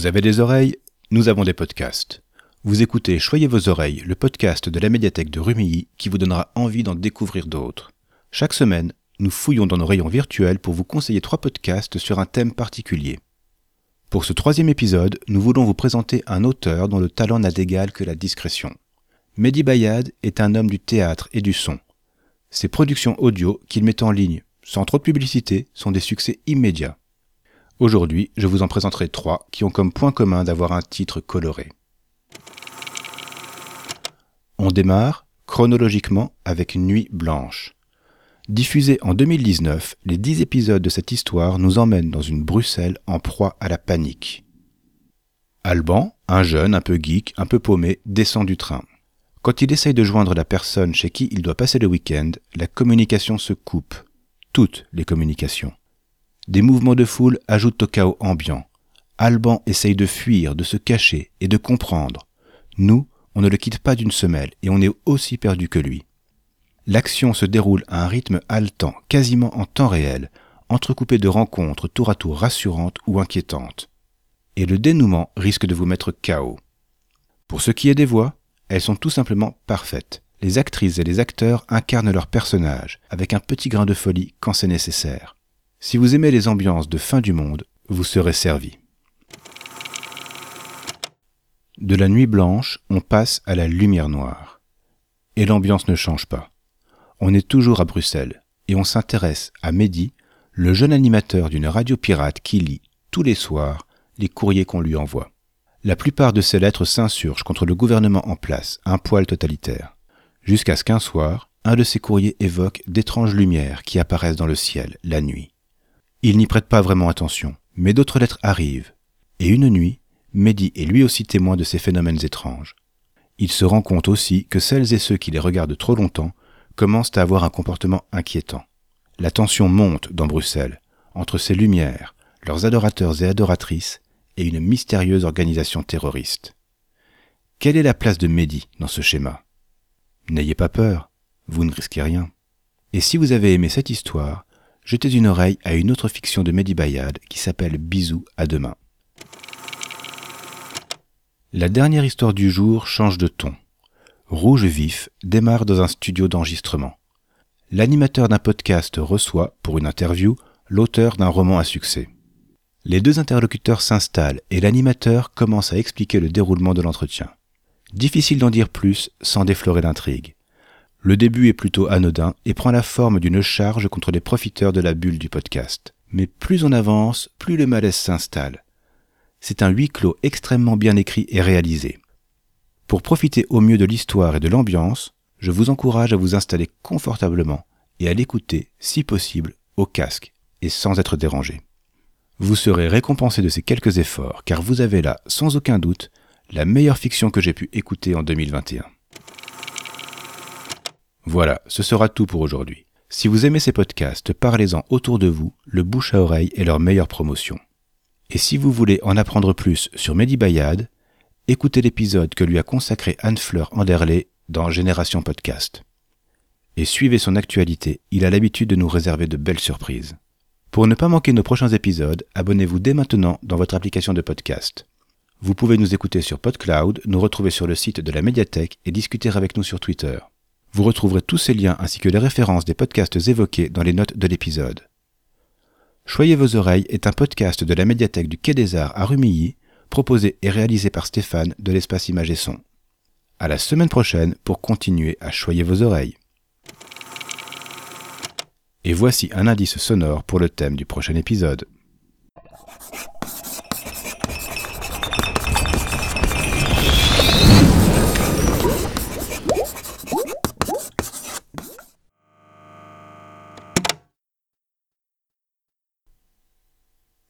Vous avez des oreilles Nous avons des podcasts. Vous écoutez Choyez vos oreilles, le podcast de la médiathèque de Rumilly qui vous donnera envie d'en découvrir d'autres. Chaque semaine, nous fouillons dans nos rayons virtuels pour vous conseiller trois podcasts sur un thème particulier. Pour ce troisième épisode, nous voulons vous présenter un auteur dont le talent n'a d'égal que la discrétion. Mehdi Bayad est un homme du théâtre et du son. Ses productions audio qu'il met en ligne, sans trop de publicité, sont des succès immédiats. Aujourd'hui, je vous en présenterai trois qui ont comme point commun d'avoir un titre coloré. On démarre, chronologiquement, avec Nuit blanche. Diffusé en 2019, les dix épisodes de cette histoire nous emmènent dans une Bruxelles en proie à la panique. Alban, un jeune un peu geek, un peu paumé, descend du train. Quand il essaye de joindre la personne chez qui il doit passer le week-end, la communication se coupe. Toutes les communications. Des mouvements de foule ajoutent au chaos ambiant. Alban essaye de fuir, de se cacher et de comprendre. Nous, on ne le quitte pas d'une semelle et on est aussi perdu que lui. L'action se déroule à un rythme haletant, quasiment en temps réel, entrecoupé de rencontres tour à tour rassurantes ou inquiétantes. Et le dénouement risque de vous mettre KO. Pour ce qui est des voix, elles sont tout simplement parfaites. Les actrices et les acteurs incarnent leurs personnages, avec un petit grain de folie quand c'est nécessaire. Si vous aimez les ambiances de fin du monde, vous serez servi. De la nuit blanche, on passe à la lumière noire. Et l'ambiance ne change pas. On est toujours à Bruxelles, et on s'intéresse à Mehdi, le jeune animateur d'une radio pirate qui lit, tous les soirs, les courriers qu'on lui envoie. La plupart de ces lettres s'insurgent contre le gouvernement en place, un poil totalitaire. Jusqu'à ce qu'un soir, un de ces courriers évoque d'étranges lumières qui apparaissent dans le ciel, la nuit. Il n'y prête pas vraiment attention, mais d'autres lettres arrivent, et une nuit, Mehdi est lui aussi témoin de ces phénomènes étranges. Il se rend compte aussi que celles et ceux qui les regardent trop longtemps commencent à avoir un comportement inquiétant. La tension monte dans Bruxelles, entre ces lumières, leurs adorateurs et adoratrices, et une mystérieuse organisation terroriste. Quelle est la place de Mehdi dans ce schéma? N'ayez pas peur, vous ne risquez rien. Et si vous avez aimé cette histoire, jetez une oreille à une autre fiction de Mehdi Bayad qui s'appelle Bisous à demain. La dernière histoire du jour change de ton. Rouge vif démarre dans un studio d'enregistrement. L'animateur d'un podcast reçoit, pour une interview, l'auteur d'un roman à succès. Les deux interlocuteurs s'installent et l'animateur commence à expliquer le déroulement de l'entretien. Difficile d'en dire plus sans déflorer l'intrigue. Le début est plutôt anodin et prend la forme d'une charge contre les profiteurs de la bulle du podcast. Mais plus on avance, plus le malaise s'installe. C'est un huis clos extrêmement bien écrit et réalisé. Pour profiter au mieux de l'histoire et de l'ambiance, je vous encourage à vous installer confortablement et à l'écouter, si possible, au casque et sans être dérangé. Vous serez récompensé de ces quelques efforts car vous avez là, sans aucun doute, la meilleure fiction que j'ai pu écouter en 2021. Voilà, ce sera tout pour aujourd'hui. Si vous aimez ces podcasts, parlez-en autour de vous, le bouche à oreille est leur meilleure promotion. Et si vous voulez en apprendre plus sur Mehdi Bayad, écoutez l'épisode que lui a consacré Anne-Fleur Anderley dans Génération Podcast. Et suivez son actualité, il a l'habitude de nous réserver de belles surprises. Pour ne pas manquer nos prochains épisodes, abonnez-vous dès maintenant dans votre application de podcast. Vous pouvez nous écouter sur PodCloud, nous retrouver sur le site de la médiathèque et discuter avec nous sur Twitter. Vous retrouverez tous ces liens ainsi que les références des podcasts évoqués dans les notes de l'épisode. Choyez vos oreilles est un podcast de la médiathèque du Quai des Arts à Rumilly, proposé et réalisé par Stéphane de l'espace Image et Son. À la semaine prochaine pour continuer à choyer vos oreilles. Et voici un indice sonore pour le thème du prochain épisode.